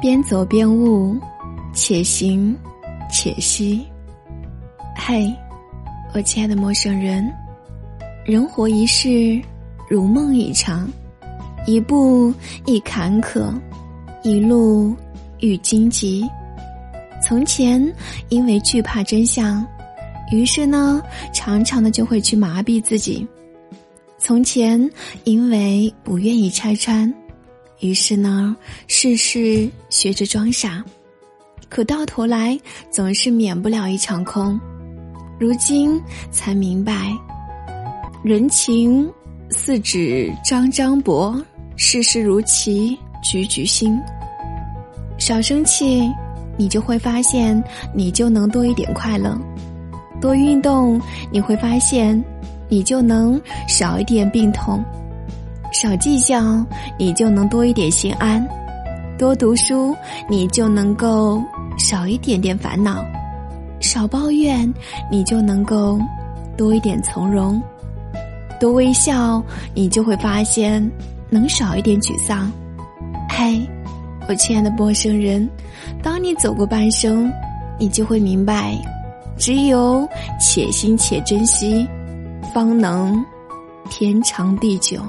边走边悟，且行且惜。嘿，我亲爱的陌生人，人活一世，如梦一场，一步一坎坷，一路遇荆棘。从前因为惧怕真相，于是呢，常常的就会去麻痹自己。从前因为不愿意拆穿。于是呢，事事学着装傻，可到头来总是免不了一场空。如今才明白，人情似纸张张薄，世事如棋局局新。少生气，你就会发现你就能多一点快乐；多运动，你会发现你就能少一点病痛。少计较，你就能多一点心安；多读书，你就能够少一点点烦恼；少抱怨，你就能够多一点从容；多微笑，你就会发现能少一点沮丧。嘿，我亲爱的陌生人，当你走过半生，你就会明白，只有且行且珍惜，方能天长地久。